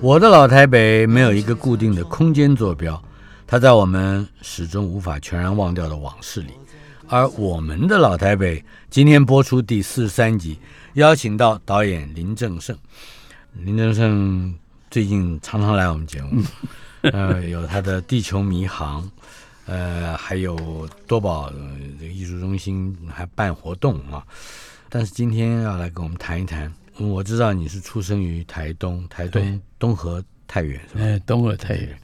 我的老台北没有一个固定的空间坐标，它在我们始终无法全然忘掉的往事里。而我们的老台北今天播出第四十三集，邀请到导演林正盛。林正盛最近常常来我们节目，呃，有他的《地球迷航》，呃，还有多宝这个艺术中心还办活动啊。但是今天要来跟我们谈一谈。我知道你是出生于台东，台东东河太原是吧？哎，东河太原。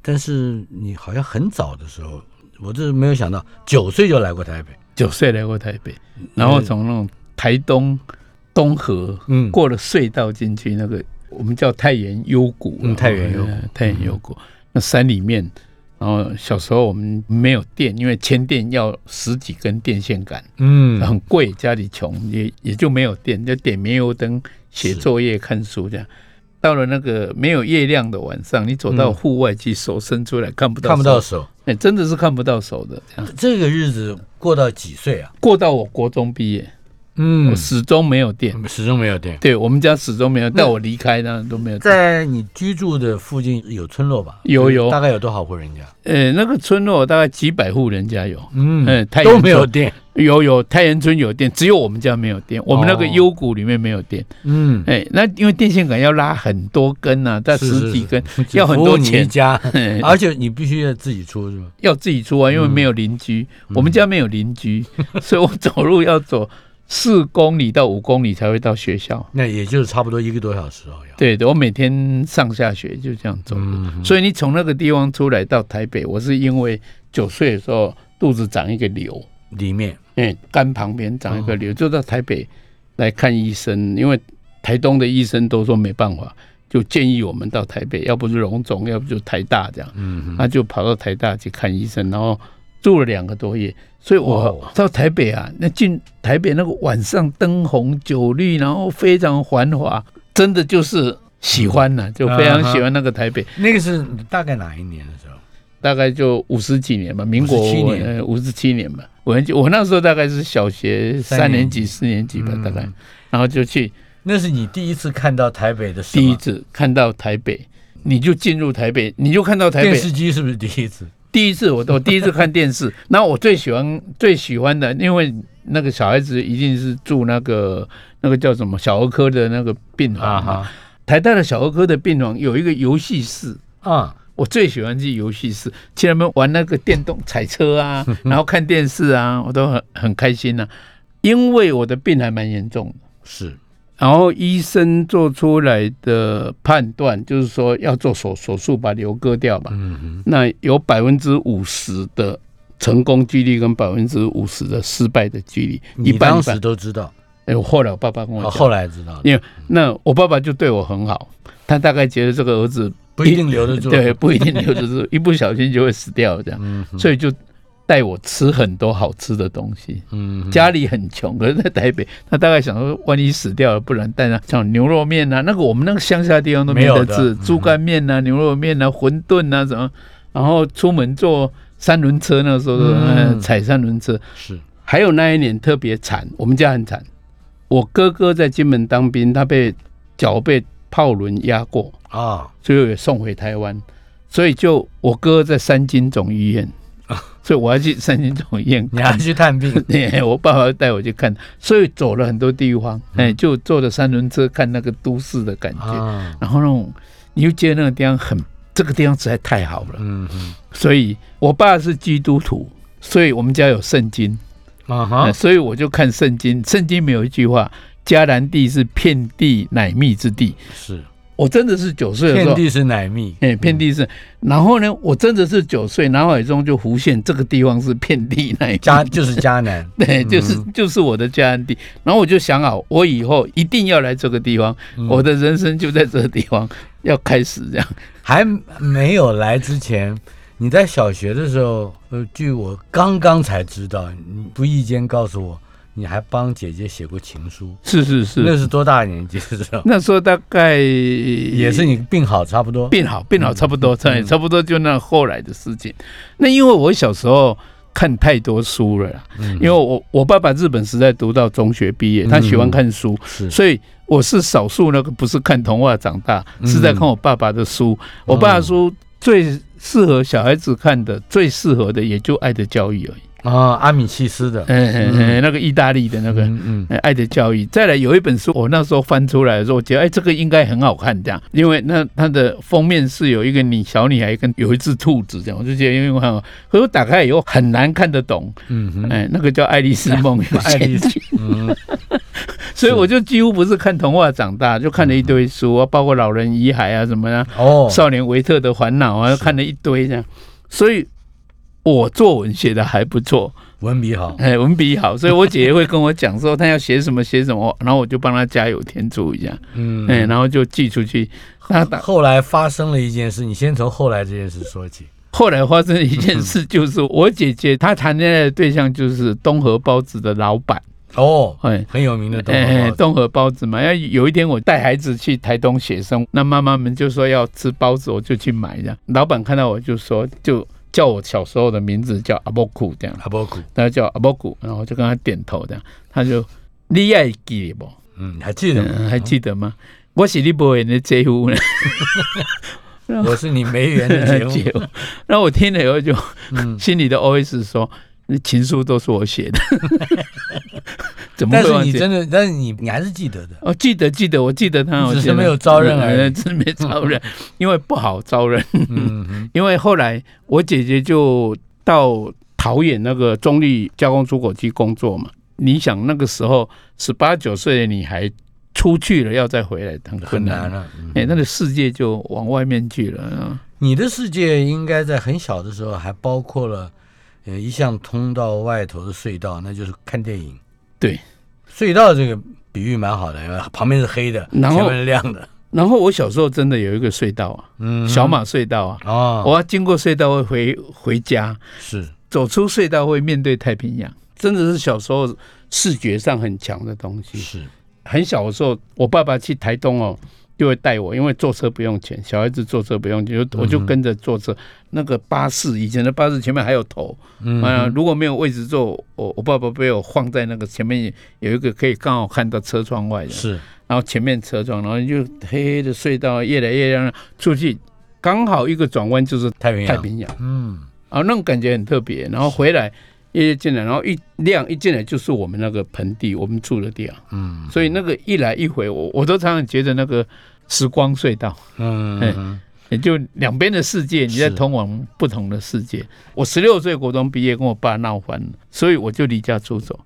但是你好像很早的时候，我这没有想到，九岁就来过台北，九岁来过台北，然后从那种台东东河，嗯，过了隧道进去，那个我们叫太原幽谷，嗯，太原幽谷，太原幽谷，那山里面。然后小时候我们没有电，因为牵电要十几根电线杆，嗯，很贵，家里穷，也也就没有电，就点煤油灯写作业、看书这样。到了那个没有月亮的晚上，你走到户外去，手伸出来看不到，看不到手，哎，真的是看不到手的。这样，这个日子过到几岁啊？过到我国中毕业。嗯，始终没有电，始终没有电。对我们家始终没有，但我离开呢都没有。在你居住的附近有村落吧？有有，大概有多少户人家？呃，那个村落大概几百户人家有。嗯嗯，都没有电。有有，太原村有电，只有我们家没有电。我们那个幽谷里面没有电。嗯，哎，那因为电线杆要拉很多根呐，在十几根，要很多钱。家，而且你必须要自己出是吗？要自己出啊，因为没有邻居。我们家没有邻居，所以我走路要走。四公里到五公里才会到学校，那也就是差不多一个多小时哦。对对，我每天上下学就这样走。所以你从那个地方出来到台北，我是因为九岁的时候肚子长一个瘤，里面，嗯，肝旁边长一个瘤，就到台北来看医生。因为台东的医生都说没办法，就建议我们到台北，要不是荣总，要不就台大这样。嗯，他就跑到台大去看医生，然后住了两个多月。所以我到台北啊，那进台北那个晚上灯红酒绿，然后非常繁华，真的就是喜欢呢，就非常喜欢那个台北。那个是大概哪一年的时候？大概就五十几年吧，民国七年，五十七年吧。我我那时候大概是小学三年级、四年级吧，大概，然后就去。那是你第一次看到台北的？第一次看到台北，你就进入台北，你就看到台北电视机是不是第一次？第一次我我第一次看电视，那我最喜欢最喜欢的，因为那个小孩子一定是住那个那个叫什么小儿科的那个病房哈。台大的小儿科的病房有一个游戏室啊，我最喜欢去游戏室，去那边玩那个电动踩车啊，然后看电视啊，我都很很开心呐。因为我的病还蛮严重的，是。然后医生做出来的判断就是说要做手手术把瘤割掉嘛，那有百分之五十的成功几率跟百分之五十的失败的几率。你当时都知道？哎，后来我爸爸跟我讲，后来知道，因为那我爸爸就对我很好，他大概觉得这个儿子不一定留得住，对，不一定留得住，一不小心就会死掉这样，所以就。带我吃很多好吃的东西，嗯，家里很穷，可是在台北，他大概想说，万一死掉了，不然带上像牛肉面呐，那个我们那个乡下地方都没得吃，猪肝面呐、牛肉面呐、馄饨呐什么，然后出门坐三轮车，那个时候嗯。踩三轮车。是，还有那一年特别惨，我们家很惨，我哥哥在金门当兵，他被脚被炮轮压过啊，最后也送回台湾，所以就我哥在三金总医院。所以我要去三星总医院，你要去探病。我爸爸带我去看，所以走了很多地方，哎，就坐着三轮车看那个都市的感觉。然后那种，你就觉得那个地方很，这个地方实在太好了。嗯嗯。所以我爸是基督徒，所以我们家有圣经啊哈，所以我就看圣经。圣经没有一句话，迦南地是遍地乃蜜之地。是。我真的是九岁的时候，遍地是奶蜜，哎，遍地是。然后呢，我真的是九岁，脑海中就浮现这个地方是遍地奶蜜，家就是迦南，对，就是就是我的家安地。然后我就想好，我以后一定要来这个地方，我的人生就在这个地方要开始这样。还没有来之前，你在小学的时候，呃，据我刚刚才知道，你不意间告诉我，你还帮姐姐写过情书。是是是，那是多大年纪的时候？那时候大概也是你病好差不多，病好病好差不多，差差不多就那后来的事情。那因为我小时候看太多书了，因为我我爸爸日本时代读到中学毕业，他喜欢看书，所以。我是少数那个不是看童话长大，是在看我爸爸的书。我爸爸书最适合小孩子看的，最适合的也就《爱的教育》而已。啊，阿米西斯的，嗯嗯嗯，那个意大利的那个，嗯嗯，爱的教育。再来有一本书，我那时候翻出来的时候，我觉得哎，这个应该很好看，这样，因为那它的封面是有一个女小女孩跟有一只兔子这样，我就觉得因为很好，可是我打开以后很难看得懂，嗯嗯，哎，那个叫《爱丽丝梦游仙境》，嗯，所以我就几乎不是看童话长大，就看了一堆书啊，包括《老人遗骸》啊什么的，哦，《少年维特的烦恼》啊，看了一堆这样，所以。我作文写的还不错，文笔好，哎，文笔好，所以我姐姐会跟我讲说，她要写什么写什么，然后我就帮她加油添醋一下，嗯，哎，然后就寄出去。那后来发生了一件事，你先从后来这件事说起。后来发生一件事，就是我姐姐她谈恋爱的对象就是东河包子的老板哦，哎，很有名的东河东河包子嘛。要有一天我带孩子去台东写生，那妈妈们就说要吃包子，我就去买这样。老板看到我就说就。叫我小时候的名字叫阿波库这样，阿波库，他叫阿波库，然后就跟他点头这样，他就你还记得不？嗯，还记得还记得吗？我是你不缘的姐夫呢，我是你没缘的姐夫。然后我听了以后就，心里的 OS 说。那情书都是我写的，怎么？但是你真的，但是你你还是记得的。哦，记得记得，我记得他，只是没有招认而已，只是没招认，因为不好招认。嗯，因为后来我姐姐就到桃园那个中立加工出口区工作嘛。你想那个时候十八九岁的女孩出去了，要再回来，很很难了。哎，那个世界就往外面去了。你的世界应该在很小的时候还包括了。呃，一向通到外头的隧道，那就是看电影。对，隧道这个比喻蛮好的，旁边是黑的，前面是亮的。然后我小时候真的有一个隧道啊，嗯，小马隧道啊，哦，我要经过隧道会回回家，是走出隧道会面对太平洋，真的是小时候视觉上很强的东西。是很小的时候，我爸爸去台东哦。就会带我，因为坐车不用钱，小孩子坐车不用钱，就我就跟着坐车。那个巴士以前的巴士前面还有头，啊，如果没有位置坐，我我爸爸被我放在那个前面有一个可以刚好看到车窗外的，是，然后前面车窗，然后就黑黑的隧道越来越亮，出去刚好一个转弯就是太平洋，太平洋，嗯，啊，那种感觉很特别。然后回来一进来，然后一亮一进来就是我们那个盆地，我们住的地方，嗯，所以那个一来一回，我我都常常觉得那个。时光隧道，嗯，也就两边的世界，你在通往不同的世界。我十六岁国中毕业，跟我爸闹翻了，所以我就离家出走。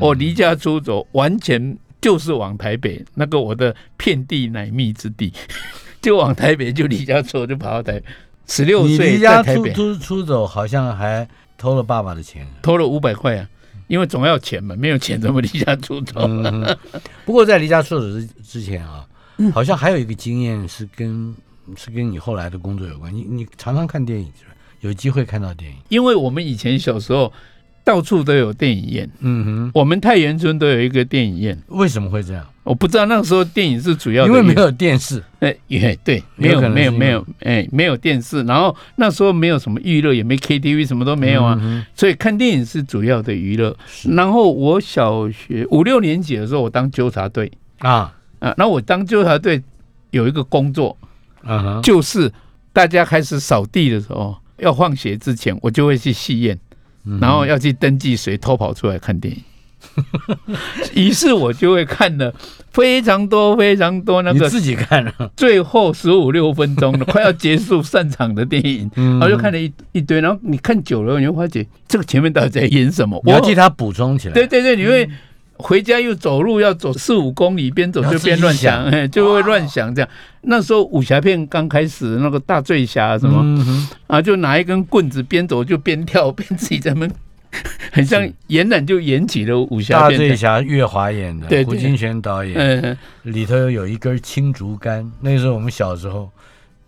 我离家出走，完全就是往台北那个我的遍地奶蜜之地，就往台北就离家出走，就跑到台。十六岁离家出出出走，好像还偷了爸爸的钱，偷了五百块啊，因为总要钱嘛，没有钱怎么离家出走？不过在离家出走之之前啊。好像还有一个经验是跟是跟你后来的工作有关。你你常常看电影是吧？有机会看到电影，因为我们以前小时候到处都有电影院。嗯哼，我们太原村都有一个电影院。为什么会这样？我不知道那个时候电影是主要，因为没有电视。哎，也对，没有没有没有，哎，没有电视。然后那时候没有什么娱乐，也没 KTV，什么都没有啊。所以看电影是主要的娱乐。然后我小学五六年级的时候，我当纠察队啊。啊，那我当纠察队有一个工作，啊，就是大家开始扫地的时候，要放学之前，我就会去戏院，然后要去登记谁偷跑出来看电影。于是我就会看了非常多非常多那个自己看了最后十五六分钟的快要结束散场的电影，然后就看了一一堆，然后你看久了，你会发觉这个前面到底在演什么？我要替他补充起来。对对对，你会。回家又走路要走四五公里，边走就边乱想，就会乱想这样。那时候武侠片刚开始，那个大醉侠什么、啊，就拿一根棍子边走就边跳，边自己在那，很像演染就演起了武侠大。醉侠岳华演的，胡金铨导演，嗯，里头有一根青竹竿，那时候我们小时候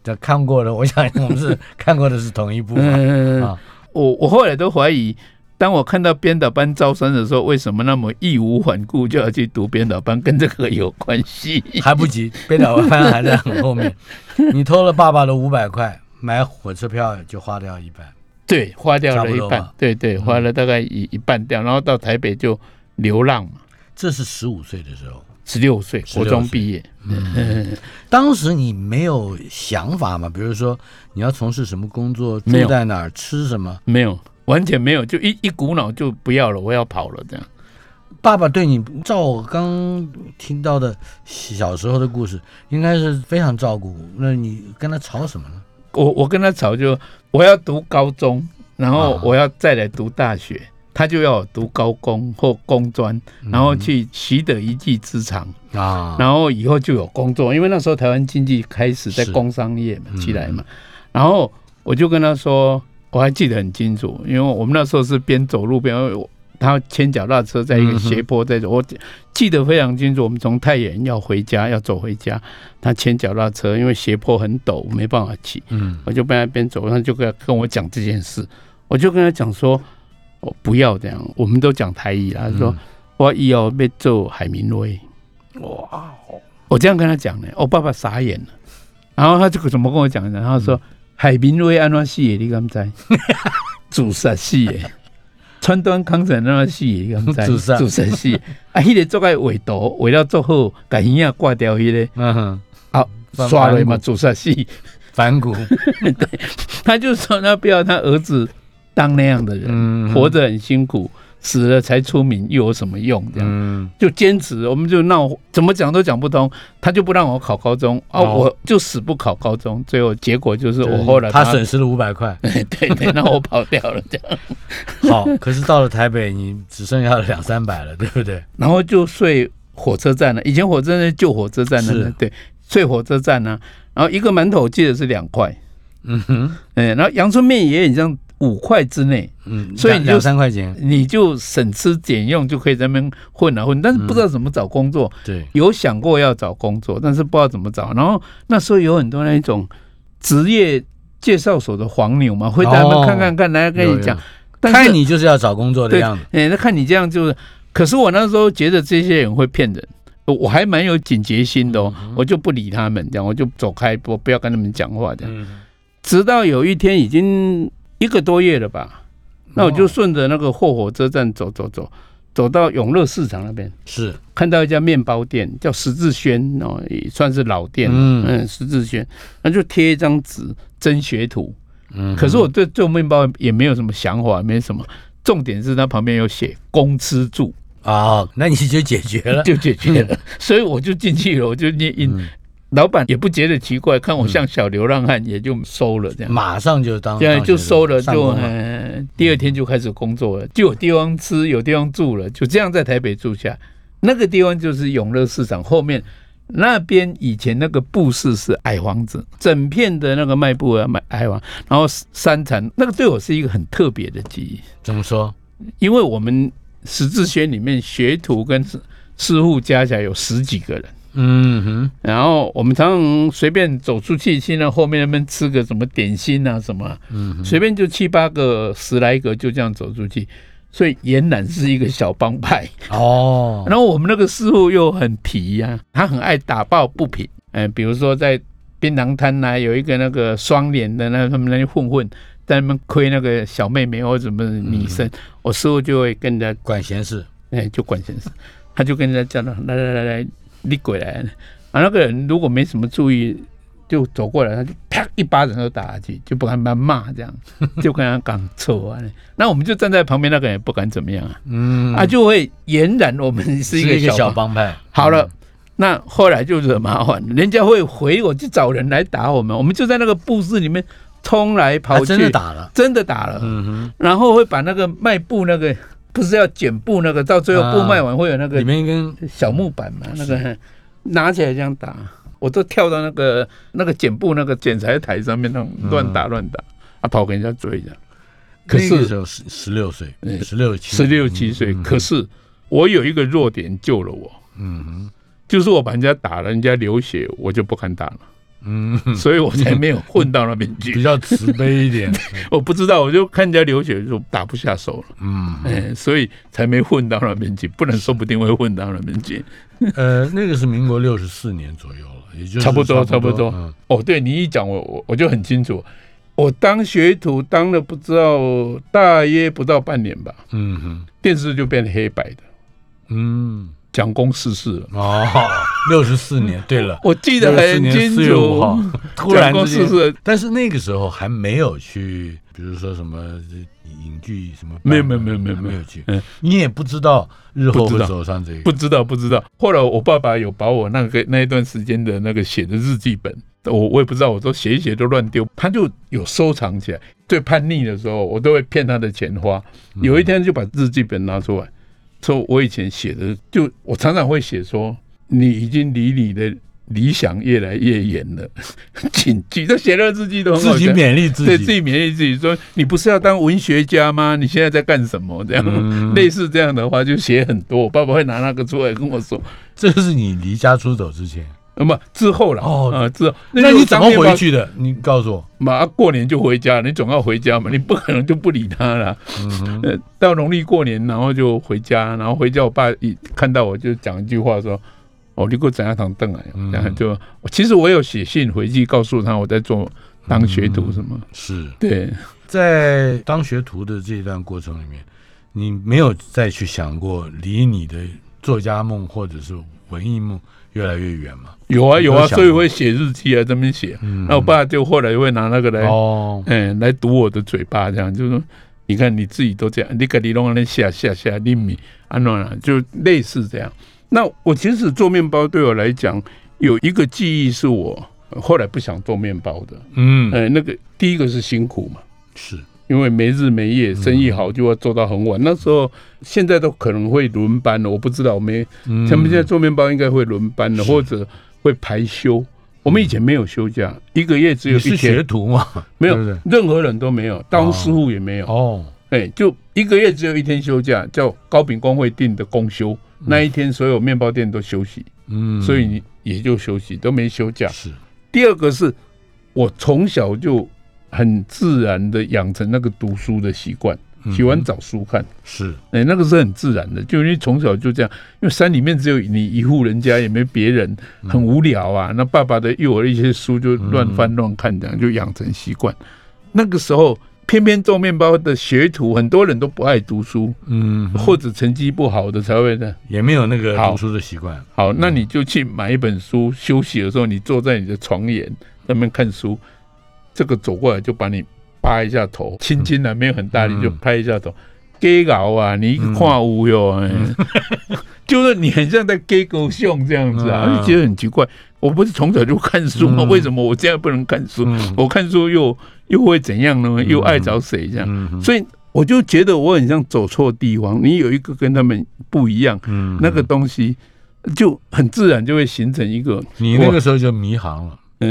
这看过的，我想我们是看过的是同一部啊，我我后来都怀疑，当我看到编导班招生的时候，为什么那么义无反顾就要去读编导班，跟这个有关系？还不急，编导班还在很后面。你偷了爸爸的五百块，买火车票就花掉一半。对，花掉了一半对对，花了大概一一半掉，然后到台北就流浪嘛，这是十五岁的时候，十六岁16国中毕业，嗯 当时你没有想法吗？比如说你要从事什么工作，住在哪儿，吃什么？没有，完全没有，就一一股脑就不要了，我要跑了这样。爸爸对你，照我刚听到的小时候的故事，应该是非常照顾。那你跟他吵什么呢？我我跟他吵就我要读高中，然后啊我要再来读大学，他就要读高工或工专，然后去习得一技之长，啊，然后以后就有工作。因为那时候台湾经济开始在工商业嘛嗯起来嘛，然后我就跟他说，我还记得很清楚，因为我们那时候是边走路边。他牵脚踏车在一个斜坡在走，我记得非常清楚。我们从太原要回家，要走回家，他牵脚踏车，因为斜坡很陡，没办法骑。嗯我就边那边走，他就跟跟我讲这件事，我就跟他讲说，我不要这样，我们都讲台语啦，他说、嗯我以后要做海明威，哇，我这样跟他讲呢，我爸爸傻眼了，然后他就怎么跟我讲呢？他说、海明威安怎死的，你敢知？自杀死的。川端康成安怎死的，你敢知？自杀自杀死的。啊，迄、个做个画图，为了做好，把鱼啊挂掉，迄、个嗯哼，啊反刷了嘛，自杀死。反骨，对他就说他不要他儿子当那样的人，嗯活着很辛苦，死了才出名又有什么用？这样、嗯。就坚持，我们就闹，怎么讲都讲不通，他就不让我考高中。啊，哦。我就死不考高中，最后结果就是我后来他把损失了五百块。对对，那我跑掉了这样，好，可是到了台北，你只剩下两三百了，对不对？然后就睡火车站了，以前火车站是旧火车站是。的，对，睡火车站呢、然后一个馒头我记得是两块，嗯哼，哎，然后阳春面也很像五块之内。嗯，所以两两三块钱，你就省吃俭用就可以在那边混啊混，但是不知道怎么找工作，对，有想过要找工作，但是不知道怎么找。然后那时候有很多那一种职业介绍所的黄牛嘛，会在那边看看看，来跟你讲，看你就是要找工作的对，样子。哎，那看你这样就是，可是我那时候觉得这些人会骗人。我还蛮有警觉心的哦，我就不理他们，这样我就走开，我不要跟他们讲话，这样。嗯，直到有一天，已经一个多月了吧，那我就顺着那个后火车站走走走，走到永乐市场那边，是，看到一家面包店叫十字轩哦，也算是老店了嗯嗯，十字轩，那就贴一张纸真学徒。嗯，可是我对做面包也没有什么想法，没什么。重点是它旁边有写“公吃住啊，那你就解决”，了。就解决了，所以我就进去了，我就念印。嗯老板也不觉得奇怪，看我像小流浪汉，也就收了这样。马上就当，现在就收了，就呃第二天就开始工作了，就有地方吃，有地方住了，就这样在台北住下。那个地方就是永乐市场后面那边，以前那个布市是矮房子，整片的那个卖布啊，卖矮房，然后三层，那个对我是一个很特别的记忆，怎么说？因为我们十字轩里面学徒跟师师傅加起来有十几个人。嗯哼，然后我们常常随便走出去，去那后面那边吃个什么点心啊什么，嗯随便就七八个、十来个就这样走出去，所以俨然是一个小帮派。哦，然后我们那个师傅又很皮呀、他很爱打抱不平。嗯、比如说在槟榔摊呐、有一个那个双脸的那他们那些混混在那边亏那个小妹妹或者什么女生，我师傅就会跟人家管闲事，哎，就管闲事，他就跟人家讲了，来来来来，你过来。啊，那个人如果没什么注意，就走过来，他就啪一巴掌就打下去，就不敢把他骂，这样 就跟他讲错啊。那我们就站在旁边，那个人也不敢怎么样啊，嗯，啊，就会俨然我们是一个小小帮。派。好了，那后来就惹麻烦，人家会回我去找人来打我们，我们就在那个布市里面冲来嗯，跑去，还真的打了。真的打了。嗯哼，然后会把那个卖布那个不是要剪布那个，到最后布卖完会有那个里面一根小木板嘛，那个拿起来这样打，我都跳到那个那个剪布那个剪裁台上面，那种乱打乱打，啊，跑给人家追的。可那个时是候十十六岁，嗯十六七十六七岁，嗯。可是我有一个弱点救了我，嗯哼。就是我把人家打了，人家流血，我就不敢打了，嗯，所以我才没有混到那边去。比去。较慈悲一点，我不知道，我就看人家流血就打不下手了，嗯，哎，所以才没混到那边去，不然说不定会混到那边去。呃，那个是民国六十四年左右了，也就差不多差不差不多。嗯。哦，对你一讲我我我就很清楚，我当学徒当了不知道大约不到半年吧，嗯哼，电视就变黑白的，嗯，蒋公逝世了。哦，六十四年，对了。我记得很清4月5号楚，，突然蒋公之间逝世，但是那个时候还没有去，比如说什么影剧什么，没有没有没有没有没有。去。嗯，你也不知道日后会走上这个，不知道不知道。后来我爸爸有把我那个那一段时间的那个写的日记本，我我也不知道，我都写一写都乱丢，他就有收藏起来。最叛逆的时候，我都会骗他的钱花。嗯。有一天就把日记本拿出来，说我以前写的，就我常常会写说，你已经离你的理想越来越远了，请记。都写的日记都自己勉励自己对自己，己勉励自己说，你不是要当文学家吗？你现在在干什么？这样、嗯 类似这样的话就写很多。我爸爸会拿那个出来跟我说。这是你离家出走之前，那么之后了哦啊，之后那你怎么回去？的？你告诉我，马上过年就回家，你总要回家嘛，你不可能就不理他了。嗯，呃，到农历过年，然后就回家，然后回家，我爸一看到我就讲一句话说：“哦，你给我整下堂凳来？”嗯然后就其实我有写信回去告诉他我在做当学徒什么。是对，在当学徒的这一段过程里面，你没有再去想过离你的作家梦或者是文艺梦越来越远嘛？有啊有啊，所以会写日记啊，这边写。嗯。那我爸就后来会拿那个来，哦，嗯，来堵我的嘴巴，这样就是说，你看你自己都这样，你给你弄那下下下你米安暖了，就类似这样。那我其实做面包对我来讲有一个记忆是我后来不想做面包的，嗯，呃，那个第一个是辛苦嘛，是，因为没日没夜，生意好就要做到很晚。那时候现在都可能会轮班了，我不知道，我没嗯他们现在做面包应该会轮班的，是或者会排休。我们以前没有休假，一个月只有你是一天学，徒吗？没有任何人都没有，当师傅也没有。哦，哎，就一个月只有一天休假，叫糕饼工会定的公休。那一天所有面包店都休息，嗯，所以你也就休息，都没休假。是，第二个是我从小就很自然的养成那个读书的习惯，嗯喜欢找书看。是，哎、那个是很自然的，就因为从小就这样，因为山里面只有你一户人家，也没别人，很无聊啊。那爸爸的幼儿一些书就乱翻乱看，这样就养成习惯。那个时候，偏偏做面包的学徒，很多人都不爱读书，嗯，或者成绩不好的才会呢。也没有那个读书的习惯。好，那你就去买一本书，休息的时候你坐在你的床沿那边看书，这个走过来就把你扒一下头，轻轻的没有很大力嗯就拍一下头。给搞啊！你一个看无哟，哎，就是你很像在给狗熊这样子啊，嗯就觉得很奇怪。我不是从小就看书吗？嗯为什么我现在不能看书？嗯我看书又又会怎样呢？又爱找谁这样？嗯所以我就觉得我很像走错地方。你有一个跟他们不一样，嗯那个东西就很自然就会形成一个。你那个时候就迷航了，你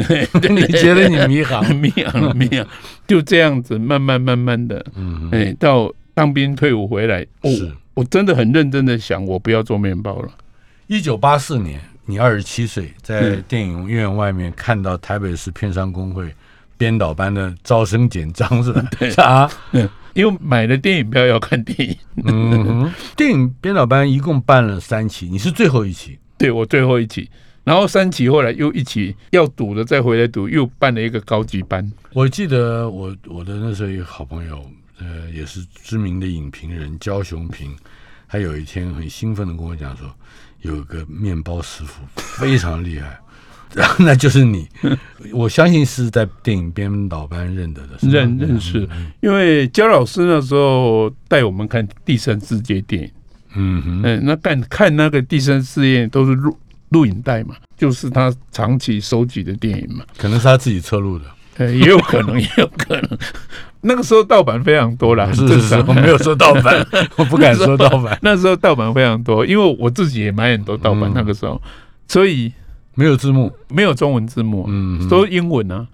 你觉得你迷航？迷航了，迷航，就这样子慢慢慢慢的，嗯，哎，到当兵退伍回来，哦，是。我真的很认真的想，我不要做面包了。一九八四年，你二十七岁，在嗯电影院外面看到台北市片商工会编导班的招生简章，是吧？对。啊，因为买了电影票要看电影，嗯哼，电影编导班一共办了三期，你是最后一期，对我最后一期，然后三期后来又一起要赌的再回来赌，又办了一个高级班。我记得我我的那时候一个好朋友，呃，也是知名的影评人焦雄平，他有一天很兴奋的跟我讲说，有个面包师傅非常厉害，然 后那就是你，我相信是在电影编导班认得的，认认识。嗯因为焦老师那时候带我们看第三世界电影，嗯哼，嗯，那看看那个第三世界都是录录影带嘛，就是他长期收集的电影嘛，可能是他自己侧录的，呃，也有可能，也有可能。那个时候盗版非常多啦，是是是，我没有说盗版，我不敢说盗版。那时候盗版非常多，因为我自己也买很多盗版。那个时候，所以没有字幕，没有中文字幕，嗯，都英文啊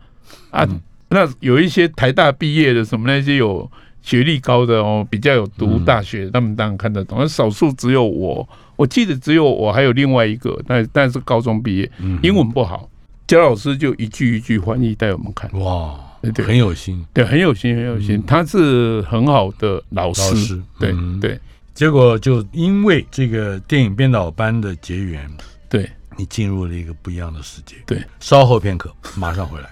啊。那有一些台大毕业的什么那些有学历高的哦，比较有读大学，他们当然看得懂。而少数只有我，我记得只有我还有另外一个，但但是高中毕业，英文不好，焦老师就一句一句翻译带我们看。哇！对，很有心，对，很有心，很有心。他是很好的老师，对对。结果就因为这个电影编导班的结缘，对你进入了一个不一样的世界。对，稍后片刻，马上回来。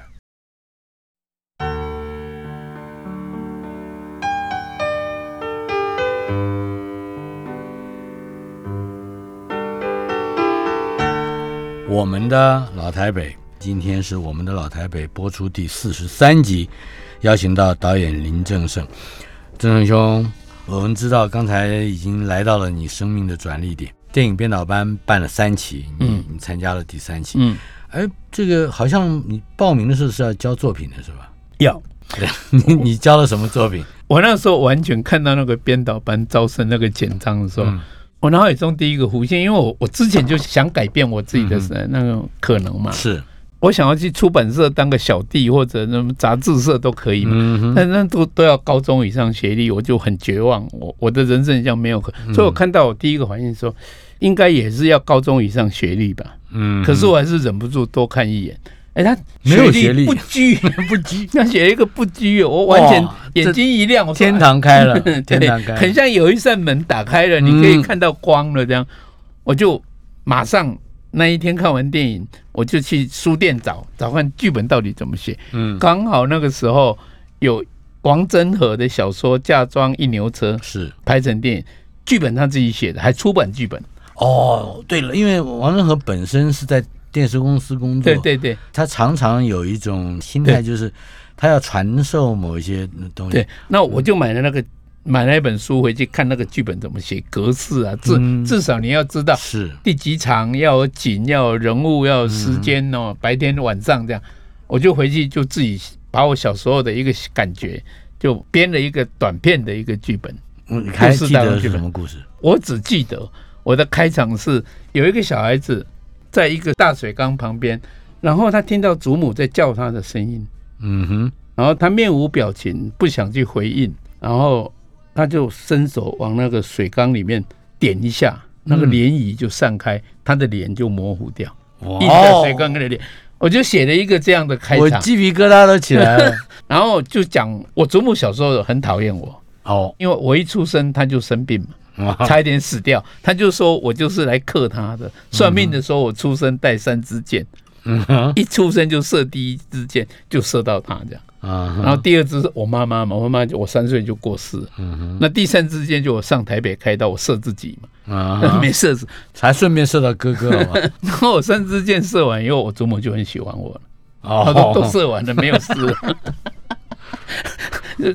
我们的老台北。今天是我们的老台北播出第四十三集，邀请到导演林正盛。正盛兄，我们知道刚才已经来到了你生命的转捩点，电影编导班办了三期，嗯，你参加了第三期，嗯，哎，这个好像你报名的时候是要交作品的是吧？要，你你交了什么作品？我那时候完全看到那个编导班招生那个简章的时候。我脑海中第一个浮现，因为我我之前就想改变我自己的那种可能嘛，是。我想要去出版社当个小弟，或者什么杂志社都可以嘛。但那都都要高中以上学历，我就很绝望。我我的人生像没有可，所以我看到我第一个反应说，应该也是要高中以上学历吧。嗯，可是我还是忍不住多看一眼。哎，他没有学历，不拘 不拘，他写一个不拘，我完全眼睛一亮，天堂开了，天堂开，很像有一扇门打开了，你可以看到光了这样。我就马上。那一天看完电影，我就去书店找找看剧本到底怎么写。嗯，刚好那个时候有王真和的小说《嫁妆一牛车》是拍成电影，剧本他自己写的，还出版剧本。哦，对了，因为王真和本身是在电视公司工作，对对对，他常常有一种心态，就是他要传授某一些东西。对，那我就买了那个。买了一本书回去看那个剧本怎么写格式啊，至至少你要知道是第几场要有景要有人物要有时间哦，白天晚上这样，我就回去就自己把我小时候的一个感觉就编了一个短片的一个剧本。嗯，你还记得是什么故事？我只记得我的开场是有一个小孩子在一个大水缸旁边，然后他听到祖母在叫他的声音，嗯哼，然后他面无表情，不想去回应，然后。他就伸手往那个水缸里面点一下，那个涟漪就散开，他的脸就模糊掉。哇！水缸里的脸，我就写了一个这样的开场，我鸡皮疙瘩都起来了。然后就讲我祖母小时候很讨厌我，哦，因为我一出生他就生病嘛，差一点死掉，他就说我就是来克他的。算命的时候我出生带三支箭，一出生就射第一支箭，就射到他这样。啊，然后第二支是我妈妈嘛，我妈妈我三岁就过世，嗯，那第三支箭就我上台北开刀，我射自己嘛，啊，没射死，才顺便射到哥哥嘛。然后我三支箭射完以后，我祖母就很喜欢我了，哦，都都射完了，没有事。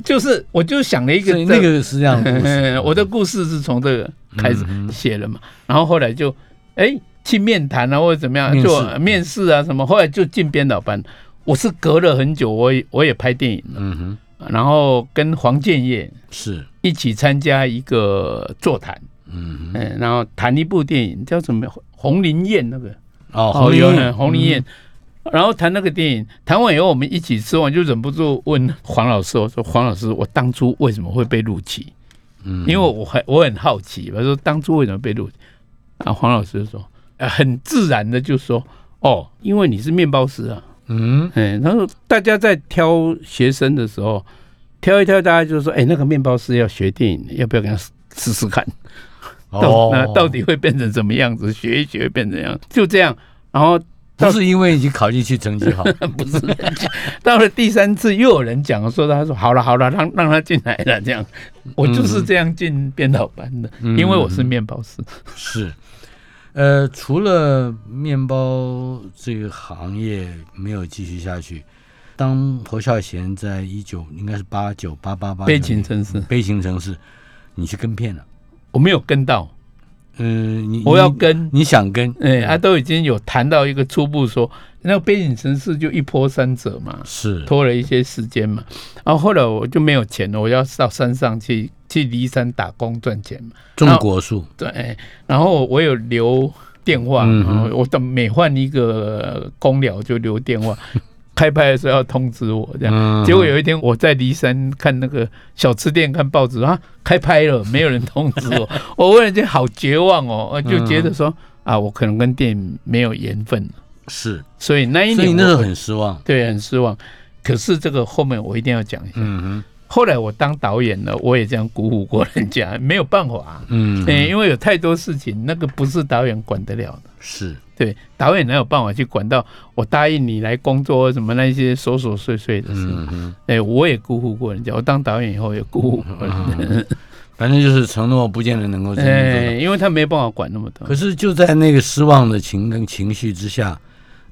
就是我就想了一个，那个是这样，我的故事是从这个开始写了嘛，然后后来就哎去面谈啊或者怎么样，就面试啊什么，后来就进编导班。我是隔了很久，我也我也拍电影了，嗯哼，然后跟黄建业是。一起参加一个座谈，嗯嗯，然后谈一部电影叫什么《红林宴》那个。哦，红林宴，红林宴，然后谈那个电影，谈完以后我们一起吃完，就忍不住问黄老师，我说黄老师，我当初为什么会被录取？嗯，因为我很我很好奇，我说当初为什么被录？啊，黄老师说，很自然的就说，哦，因为你是面包师啊。嗯，哎，然后大家在挑学生的时候，挑一挑，大家就说：“哎，那个面包师要学电影，要不要给他试试看？哦，那到底会变成什么样子？学一学变成样，就这样。然后 不是因为已经考进去成绩好，不是。到了第三次，又有人讲说，他说：好了好了，让让他进来了。这样，我就是这样进编导班的，因为我是面包师。是。呃，除了面包这个行业没有继续下去，当侯孝贤在一九应该是八九八八八悲情城市，悲情城市，你去跟片了？我没有跟到，嗯，你我要跟，你想跟，哎，他都已经有谈到一个初步说，那个边境城市就一波三折嘛，是。拖了一些时间嘛。然后后来我就没有钱了，我要到山上去去离山打工赚钱嘛。种果树，对，哎然后我有留电话，嗯我等每换一个公寮就留电话，开拍的时候要通知我这样。嗯结果有一天我在骊山看那个小吃店看报纸啊，开拍了，没有人通知我，我忽然间好绝望哦，我就觉得说、嗯啊，我可能跟电影没有缘分，是，所以那一年我所以那时候很失望。对很失望。可是这个后面我一定要讲一下。嗯后来我当导演了，我也这样鼓舞过人家，没有办法、啊，嗯，对，因为有太多事情，那个不是导演管得了的。是，对，导演哪有办法去管到我答应你来工作什么那些琐琐碎碎的事？嗯哼，哎、我也辜负过人家，我当导演以后也辜负过人家，反正就是承诺不见得能够真的做到。哎、因为他没办法管那么多可。是就在那个失望的情跟情绪之下，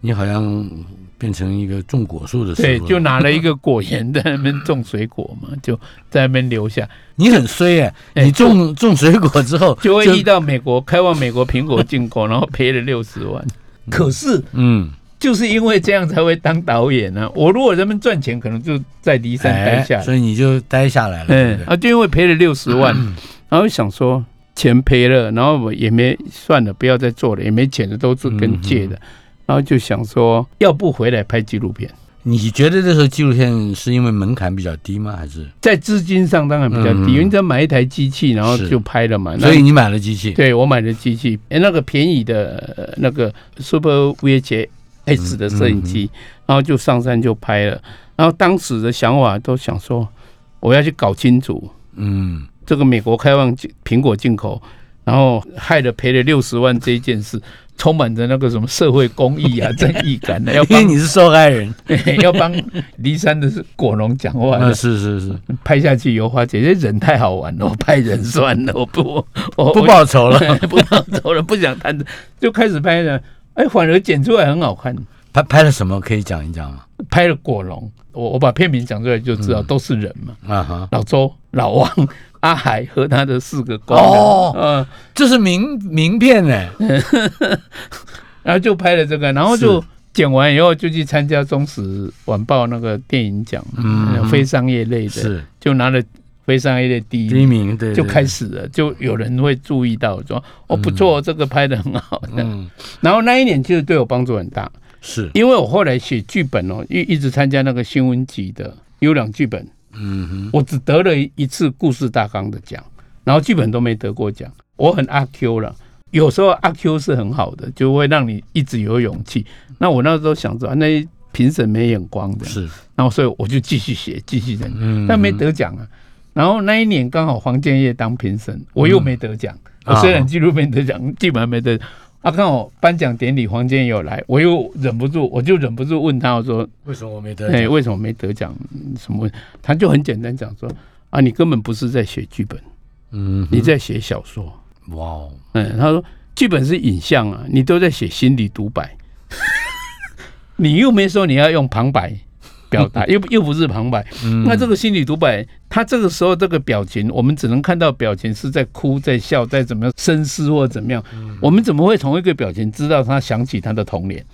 你好像变成一个种果树的师对，就拿了一个果园在那边种水果嘛，就在那边留下，你很衰哎、哎你种种水果之后 就会遇到美国开往美国苹果进口，然后赔了六十万。可是嗯，就是因为这样才会当导演呢、我如果在那边赚钱，可能就在骊山待哎下来。所以你就待下来了，嗯？啊，就因为赔了六十万，然后想说钱赔了，然后我也没算了，不要再做了，也没钱的，都是跟借的，然后就想说，要不回来拍纪录片，你觉得这时候纪录片是因为门槛比较低吗？还是在资金上当然比较低，嗯因为你只要买一台机器，然后就拍了嘛。所以你买了机器？对我买了机器，哎，那个便宜的呃那个 Super VHS 的摄影机，然后就上山就拍了。然后当时的想法都想说，我要去搞清楚嗯，这个美国开放进苹果进口，然后害了赔了六十万这一件事，充满着那个什么社会公益啊、正义感的，要帮因为你是受害人，要帮骊山的果农讲话啊，是是是，拍下去油花姐，姐人太好玩了，我拍人算了，我不我不报仇了。不报仇了，不想谈，就开始拍了。哎，反而剪出来很好看，拍拍了什么？可以讲一讲吗？拍了果农。我我把片名讲出来就知道都是人嘛。啊哈，老周、老王、阿海和他的四个工人，哦嗯，这是名名片哎，然后就拍了这个，然后就剪完以后就去参加《中时晚报》那个电影奖，嗯嗯，非商业类的，是。就拿了非商业类第一第一名，对，就开始了，就有人会注意到说哦不错，这个拍的很好。嗯，然后那一年其实对我帮助很大，是，因为我后来写剧本哦，一一直参加那个新闻集的优良剧本，嗯哼，我只得了一次故事大纲的奖，然后剧本都没得过奖，我很阿 Q 了。有时候阿 Q 是很好的，就会让你一直有勇气。那我那时候想着，啊那评审没眼光的，是，然后所以我就继续写，继续写，嗯，但没得奖啊。然后那一年刚好黄建业当评审，我又没得奖。啊我虽然纪录片得奖，剧本上没得。啊，刚好颁奖典礼黄建业有来，我又忍不住，我就忍不住问他，我说为什么我没得哎、奖？为什么没得奖？嗯什么？他就很简单讲说啊，你根本不是在写剧本，嗯，你在写小说。哇哦，嗯，他说剧本是影像啊，你都在写心理独白，你又没说你要用旁白表达，又又不是旁白。嗯那这个心理独白，他这个时候这个表情，我们只能看到表情是在哭、在笑、在怎么样深思或怎么样。我们怎么会从一个表情知道他想起他的童年？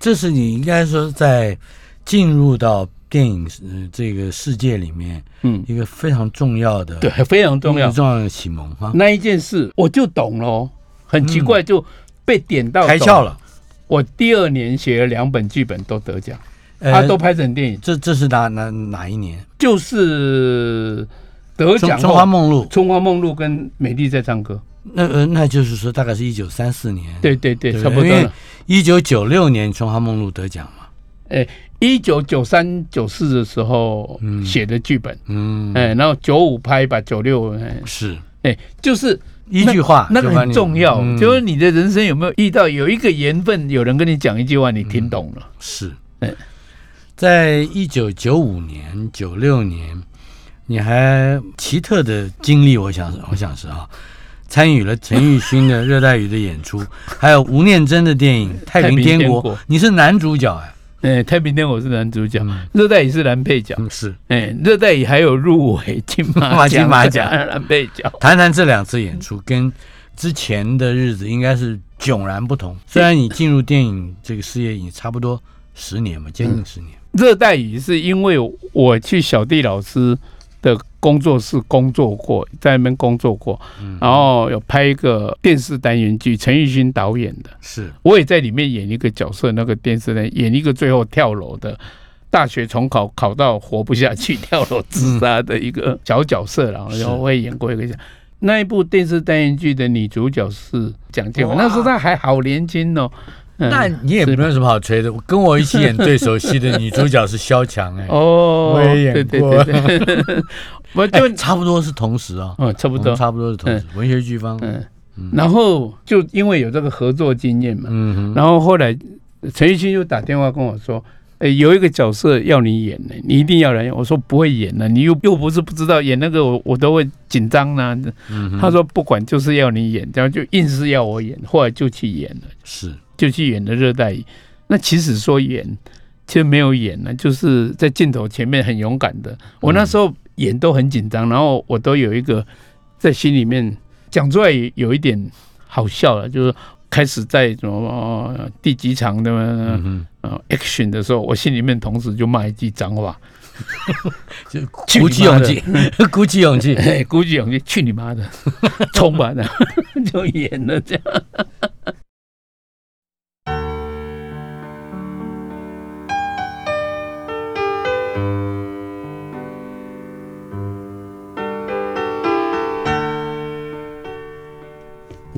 这是你应该说在进入到电影呃这个世界里面嗯，一个非常重要的对，非常重要。重要的启蒙哈，那一件事我就懂了哦，很奇怪就被点到开窍。了。我第二年写了两本剧本都得奖，呃他都拍成电影，这这是哪哪哪一年？就是得《奖春花梦露《春花梦露》跟《美丽在唱歌》，那呃，那就是说大概是一九三四年，对对对，差不多了。一九九六年《春花梦露》得奖嘛，一九九三九四的时候嗯。写的剧本，嗯，哎，然后九五拍吧，九六，哎。是。哎，就是一句话那个很重要，嗯。就是你的人生有没有遇到有一个缘分，有人跟你讲一句话，你听懂了，是。哎，在一九九五年、九六年，你还奇特的经历，我想我想是啊，参与了陈奕迅的《热带雨》的演出，还有吴念真的电影《太平天国。你是男主角哎，哎，太平天我是男主角。嗯，热带雨是男配角，嗯是。哎，热带雨还有入围金马金马奖。男配角，谈谈这两次演出跟之前的日子应该是迥然不同。虽然你进入电影这个事业已经差不多十年嘛，接近十年。热带雨是因为我去小弟老师的工作室工作过，在那边工作过，然后有拍一个电视单元剧，陈奕迅导演的，是我也在里面演一个角色，那个电视呢演一个最后跳楼的。大学重考考到活不下去跳楼自杀的一个小角色然后我也演过一个那一部电视单元剧的女主角是蒋介文，那时候她还好年轻哦。那你也没有什么好吹的，跟我一起演对手戏的女主角是萧蔷哎。哦，我也演过。我就 差不多是同时啊。嗯，差不多，差不多是同时。文学剧方。嗯。然后就因为有这个合作经验嘛，嗯然后后来陈奕迅又打电话跟我说。哎，有一个角色要你演呢，你一定要来演。我说不会演呢，你又又不是不知道演那个，我我都会紧张呢。他说不管，就是要你演，然后就硬是要我演，后来就去演了，是就去演的热带雨。那其实说演，其实没有演呢，就是在镜头前面很勇敢的。我那时候演都很紧张，然后我都有一个在心里面讲出来，有一点好笑了，就是。开始在什么第几场的呃 action 的时候，我心里面同时就骂一句脏话，就 鼓起勇气，鼓起勇气，鼓起勇气，去你妈的，冲吧的，就演了这样。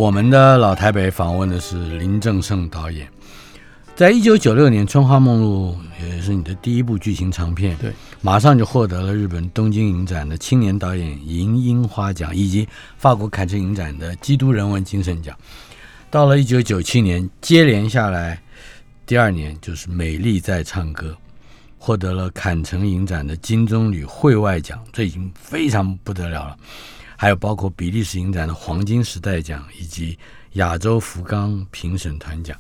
我们的老台北访问的是林正盛导演，在一九九六年《春花梦露》也是你的第一部剧情长片，对，马上就获得了日本东京影展的青年导演银樱花奖，以及法国坎城影展的基督人文精神奖。到了一九九七年，接连下来，第二年就是《美丽在唱歌》，获得了坎城影展的金棕榈会外奖，这已经非常不得了了。还有包括比利时影展的黄金时代奖以及亚洲福冈评审团奖，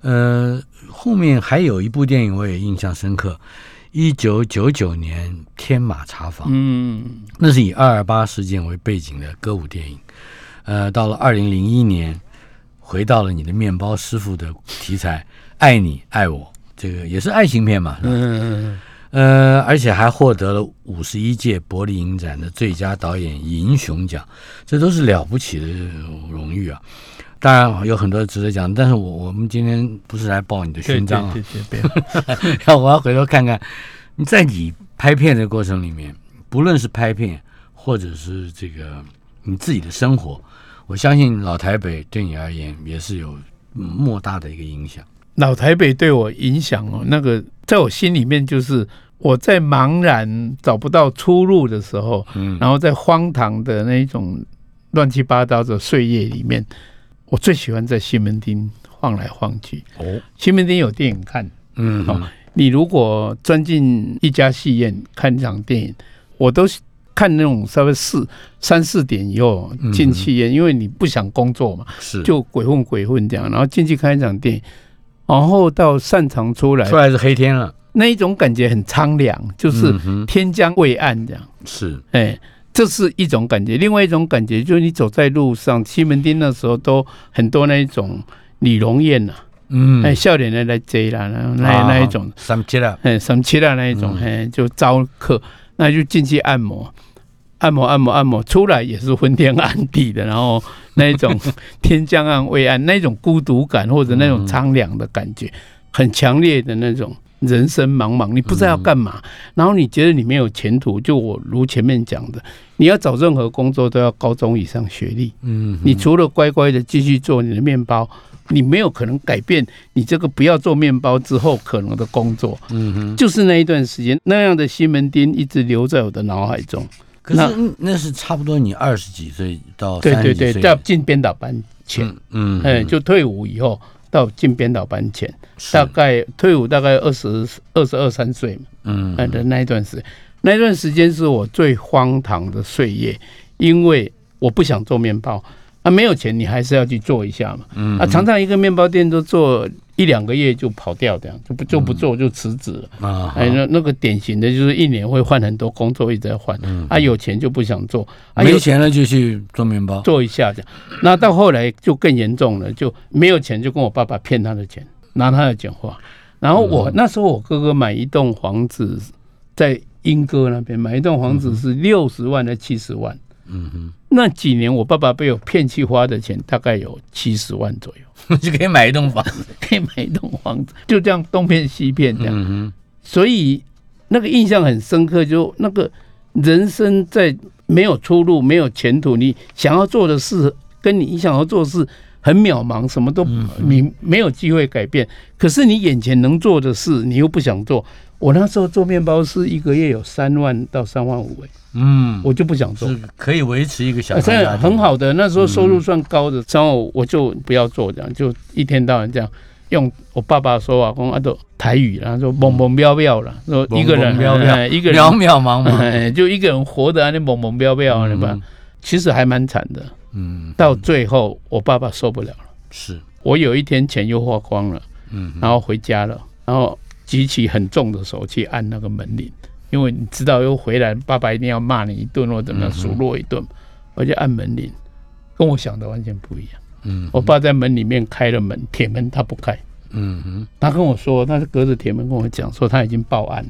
呃，后面还有一部电影我也印象深刻，一九九九年《天马茶坊》，嗯，那是以二二八事件为背景的歌舞电影，呃，到了二零零一年，回到了你的面包师傅的题材，爱你爱我，这个也是爱情片嘛，嗯。呃，而且还获得了五十一届柏林影展的最佳导演银熊奖，这都是了不起的荣誉啊！当然有很多值得讲，但是我我们今天不是来报你的勋章啊，对对对，要 我要回头看看你在你拍片的过程里面，不论是拍片或者是这个你自己的生活，我相信老台北对你而言也是有莫大的一个影响。老台北对我影响哦，那个在我心里面就是。我在茫然找不到出路的时候，嗯，然后在荒唐的那种乱七八糟的岁月里面，我最喜欢在西门町晃来晃去。哦，西门町有电影看，嗯，哦，你如果钻进一家戏院看一场电影，我都看那种稍微四三四点以后进戏院，因为你不想工作嘛，是。就鬼混鬼混这样，然后进去看一场电影，然后到散场出来，出来是黑天了。那一种感觉很苍凉，就是天将未暗这样。是，哎，这是一种感觉。另外一种感觉就是你走在路上，西门町那时候都很多那一种李容宴呐，嗯，哎，笑脸的来接啦，那那一种。三七啦，哎，三七啦那一种，哎，就招客，那就进去按摩，按摩，按摩，按摩，出来也是昏天暗地的，然后那一种 天将暗未暗，那种孤独感或者那种苍凉的感觉，很强烈的那种。人生茫茫，你不知道要干嘛，然后你觉得你没有前途。就我如前面讲的，你要找任何工作都要高中以上学历。嗯，你除了乖乖的继续做你的面包，你没有可能改变你这个不要做面包之后可能的工作。嗯哼，就是那一段时间，那样的西门町一直留在我的脑海中。可是那是差不多你二十几岁到对对对，到进编导班前，嗯，哎，就退伍以后。到进编导班前，大概退伍大概二十二十二三岁嘛，嗯，的那一段时间，那一段时间是我最荒唐的岁月，因为我不想做面包，啊，没有钱你还是要去做一下嘛。嗯啊，常常一个面包店都做一两个月就跑掉，这样就不就不做就辞职了。啊，哎，那那个典型的就是一年会换很多工作，一直在换。啊，有钱就不想做，啊，有没钱了就去做面包。做一下这样。那到后来就更严重了，就没有钱就跟我爸爸骗他的钱，拿他的讲话。然后我那时候我哥哥买一栋房子在英哥那边买一栋房子是六十万还七十万。嗯哼，那几年我爸爸被我骗去花的钱大概有七十万左右，就可以买一栋房子。可以买一栋房子，就这样东骗西骗这样。嗯哼，所以那个印象很深刻，就那个人生在没有出路、没有前途，你想要做的事跟你想要做的事很渺茫，什么都你没有机会改变。可是你眼前能做的事，你又不想做。我那时候做面包师，一个月有三万到三万五，哎，嗯，我就不想做。是可以维持一个小啊，真的康家庭很。好的，那时候收入算高的，然后我就不要做这样，就一天到晚这样用我爸爸说话，讲啊都台语然后，说懵懵飘飘了，说一个人懵懵飘飘哎一个人渺渺茫茫。哎就一个人活得那懵懵飘飘，对吧嗯？其实还蛮惨的。嗯，到最后，我爸爸受不了了，是，我有一天钱又花光了，嗯，然后回家了，然后举起很重的手去按那个门铃，因为你知道又回来，爸爸一定要骂你一顿或怎么样数落一顿，我就按门铃，跟我想的完全不一样。嗯我爸在门里面开了门，铁门他不开，嗯哼，他跟我说，他是隔着铁门跟我讲说他已经报案，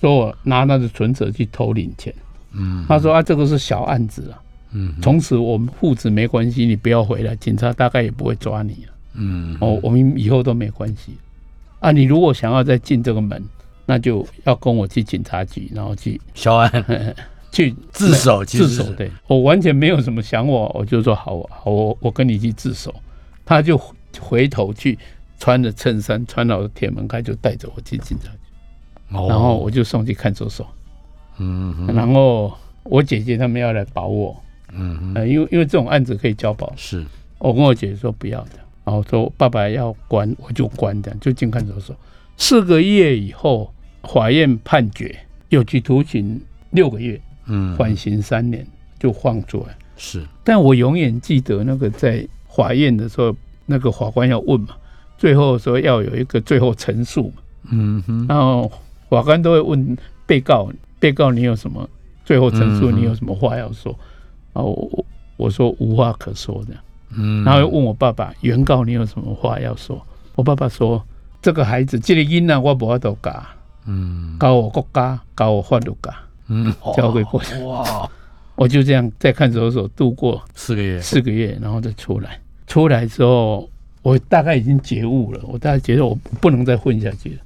说我拿他的存折去偷领钱。嗯他说啊，这个是小案子啊，嗯从此我们父子没关系，你不要回来，警察大概也不会抓你了。嗯哦，我们以后都没关系。啊，你如果想要再进这个门，那就要跟我去警察局，然后去小安 去自首。自首对。我完全没有什么想我，我就说好好，我我跟你去自首。他就回头去穿着衬衫，穿好铁门开，就带着我去警察局，哦。然后我就送去看守所。嗯哼。然后我姐姐他们要来保我，嗯哼，呃，因为因为这种案子可以交保，是，我跟我姐姐说不要的，然后说爸爸要关我就关这样，就进看守所。四个月以后，法院判决有期徒刑六个月，嗯，缓刑三年，就放出来。是，但我永远记得那个在法院的时候，那个法官要问嘛，最后说要有一个最后陈述嘛，嗯哼，然后法官都会问被告，被告你有什么最后陈述，嗯你有什么话要说？然后我我说无话可说这样，嗯，然后又问我爸爸，原告你有什么话要说？我爸爸说这个孩子，这个音呢我无法度教，嗯教我国家，教我法律教，嗯，交给国家。哇，我就这样在看守所度过四个月，四个月，然后再出来。出来之后，我大概已经觉悟了，我大概觉得我不能再混下去了，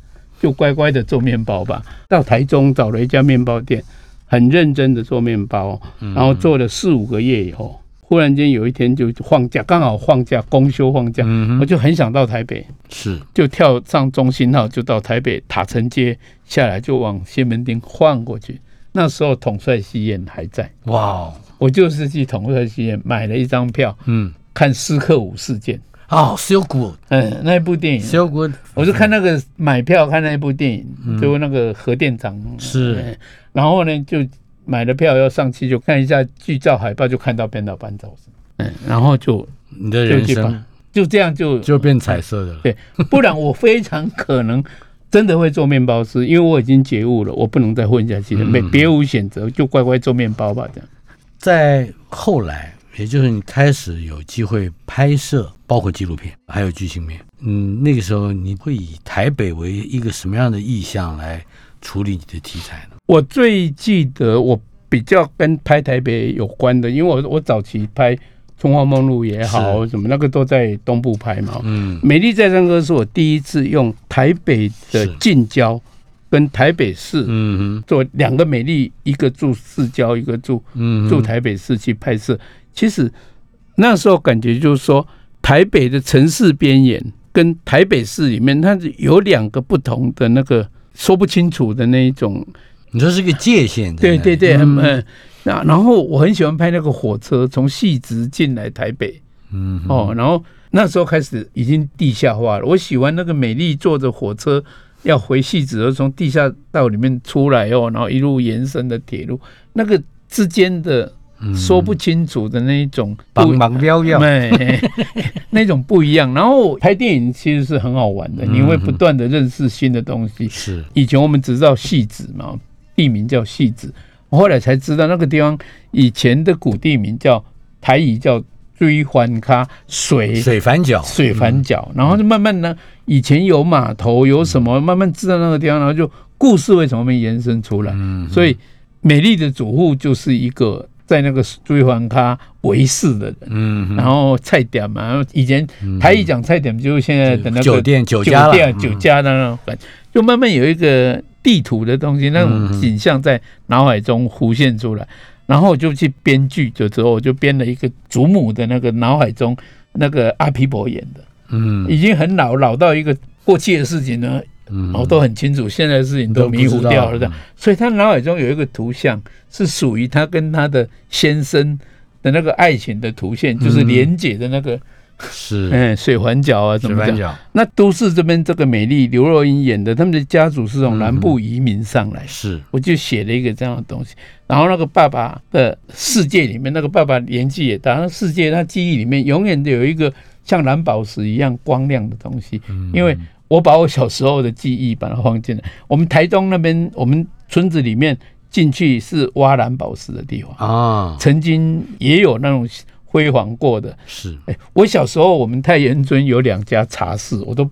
就乖乖的做面包吧。到台中找了一家面包店，很认真的做面包，然后做了四五个月以后，忽然间有一天就放假，刚好放假，公休放假，嗯，我就很想到台北，是，就跳上中心号，就到台北塔城街下来，就往西门町晃过去。那时候统帅戏院还在，哇哦，我就是去统帅戏院买了一张票嗯，看《斯克五事件》。哦，so good，so 嗯，那一部电影，so，good，我就看那个买票看那一部电影，就那个核电厂。是。嗯。然后呢就买了票要上去，就看一下剧照海报，就看到编导班造型，嗯，然后就你的人生把就这样就就变彩色的了。对，不然我非常可能真的会做面包师，因为我已经觉悟了，我不能再混下去了，没别无选择，就乖乖做面包吧，这样。在后来，也就是你开始有机会拍摄，包括纪录片，还有剧情片。嗯，那个时候你会以台北为一个什么样的意向来处理你的题材呢？我最记得我比较跟拍台北有关的，因为我我早期拍《中华梦露》也好，什么那个都在东部拍嘛。嗯美丽再生歌是我第一次用台北的近郊跟台北市嗯哼做两个美丽，一个住市郊，一个住嗯，住台北市去拍摄。其实那时候感觉就是说，台北的城市边缘跟台北市里面，它是有两个不同的那个说不清楚的那一种。你说是个界限。对对对，嗯嗯嗯。那然后我很喜欢拍那个火车从细直进来台北嗯哦，然后那时候开始已经地下化了。我喜欢那个美丽坐着火车要回戏子，而从地下道里面出来哦，然后一路延伸的铁路，那个之间的说不清楚的那一种茫茫渺渺，对，那种不一样。然后拍电影其实是很好玩的，你会不断的认识新的东西。是以前我们只知道戏子嘛，地名叫戏子，我后来才知道那个地方以前的古地名叫台语叫追欢咖水水反角，水反角，然后就慢慢呢，以前有码头有什么，慢慢知道那个地方，然后就故事为什么没延伸出来？嗯，所以美丽的主妇就是一个在那个追欢咖为事的人。嗯，然后菜点嘛，以前台语讲菜点就是现在的那个酒店酒酒家酒家的那种就慢慢有一个地图的东西，那种景象在脑海中浮现出来，然后我就去编剧，就之后我就编了一个祖母的那个脑海中那个阿皮伯演的，嗯。已经很老，老到一个过去的事情呢，嗯。我都很清楚，现在的事情都迷糊掉了的，所以他脑海中有一个图像是属于他跟他的先生的那个爱情的图像，就是连结的那个。是嗯，水环角啊，怎么讲？水反角那都市这边这个美丽刘若英演的，他们的家族是从南部移民上来，是我就写了一个这样的东西。然后那个爸爸的世界里面，那个爸爸年纪也大，那世界他记忆里面永远都有一个像蓝宝石一样光亮的东西。嗯因为我把我小时候的记忆把它放进来。我们台东那边，我们村子里面进去是挖蓝宝石的地方，啊，曾经也有那种辉煌过的。是。哎，我小时候我们太原村有两家茶室，我都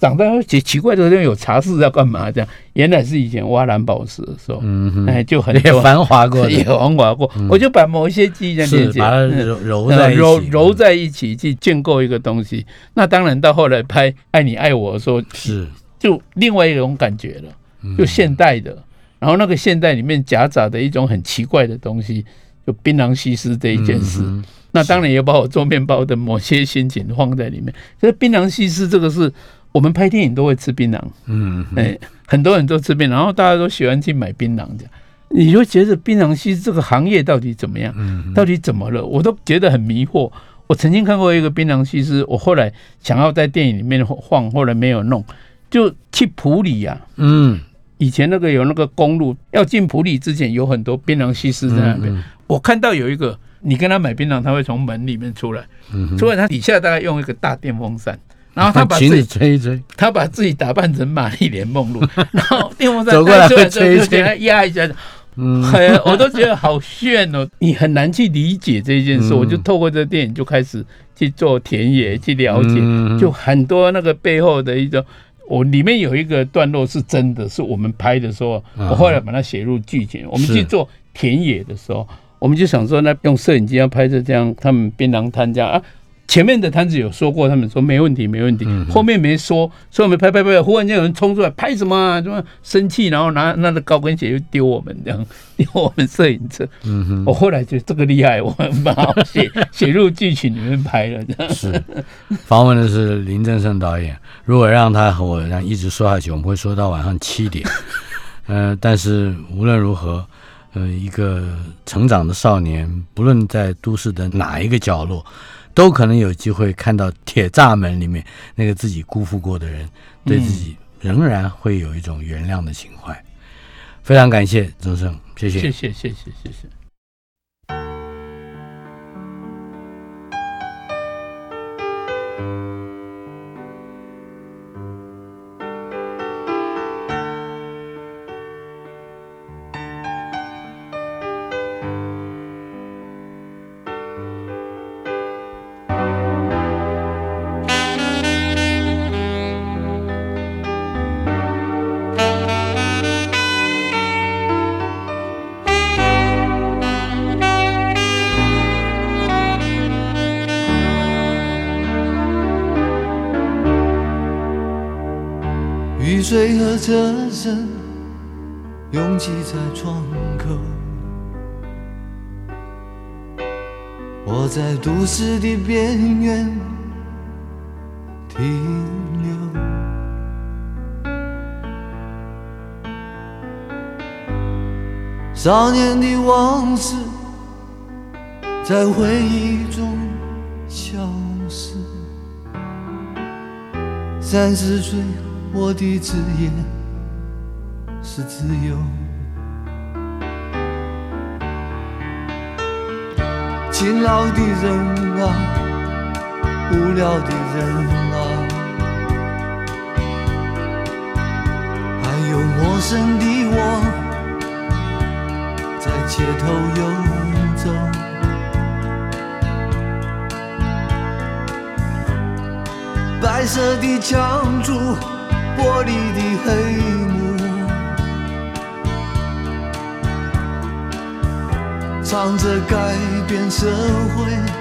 长大后奇奇怪的地方有茶室要干嘛？这样原来是以前挖蓝宝石的时候，嗯哼，哎，就很也繁华过 也，繁华过。我就把某一些记忆这样连接，把它嗯。揉揉在一起，揉揉在一起去建构一个东西。那当然到后来拍《爱你爱我》的时候，是。就另外一种感觉了，就现代的。然后那个现代里面夹杂的一种很奇怪的东西，就槟榔西施这一件事。嗯那当然也把我做面包的某些心情放在里面。可是槟榔西施这个是我们拍电影都会吃槟榔，嗯嗯哎、很多人都吃槟榔，然后大家都喜欢去买槟榔这样。你就觉得槟榔西施这个行业到底怎么样？嗯到底怎么了？我都觉得很迷惑。我曾经看过一个槟榔西施，我后来想要在电影里面晃，后来没有弄，就去普里呀、嗯，以前那个有那个公路要进普里之前，有很多槟榔西施在那边。嗯我看到有一个，你跟他买槟榔，他会从门里面出来，嗯出来他底下大概用一个大电风扇，然后他把 自己吹一吹，他把自己打扮成玛丽莲梦露，然后电风扇走过来吹一吹就给他压一下，嗯很我都觉得好炫哦，你很难去理解这件事。嗯我就透过这个电影就开始去做田野，去了解，嗯就很多那个背后的一种。我里面有一个段落是真的，是我们拍的时候，啊我后来把它写入剧情。我们去做田野的时候，我们就想说，那用摄影机要拍摄这样，他们槟榔摊这样啊。前面的摊子有说过，他们说没问题，没问题。嗯后面没说，所以我们拍拍拍，忽然间有人冲出来，拍什么啊？什么生气，然后拿拿着高跟鞋就丢我们，这样 丢我们摄影车。嗯哼，我后来觉得这个厉害，我们把它写写入剧情里面拍了，这样。是访问的是林正盛导演。如果让他和我这样一直说下去，我们会说到晚上七点。呃，但是无论如何，呃，一个成长的少年，不论在都市的哪一个角落，都可能有机会看到铁栅门里面那个自己辜负过的人，对自己仍然会有一种原谅的情怀。非常感谢钟盛，谢谢。谢谢谢谢谢谢。的人拥挤在窗口，我在都市的边缘停留。少年的往事在回忆中消失。三十岁，我的职业是自由，勤劳的人啊，无聊的人啊，还有陌生的我，在街头游走，白色的墙柱，玻璃的黑幕。唱着改变社会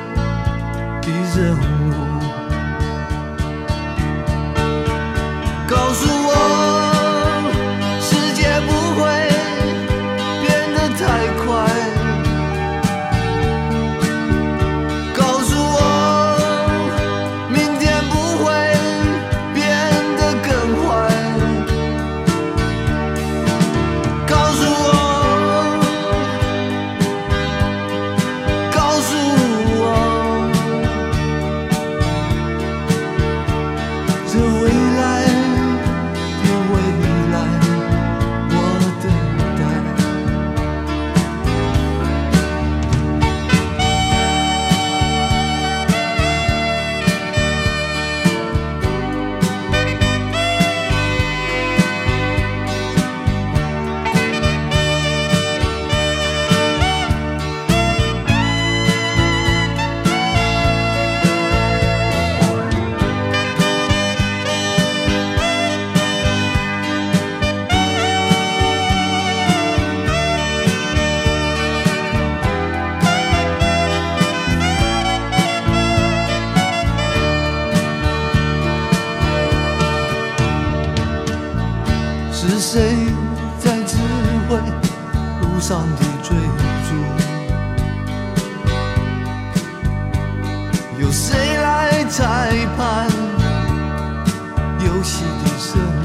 游戏的生。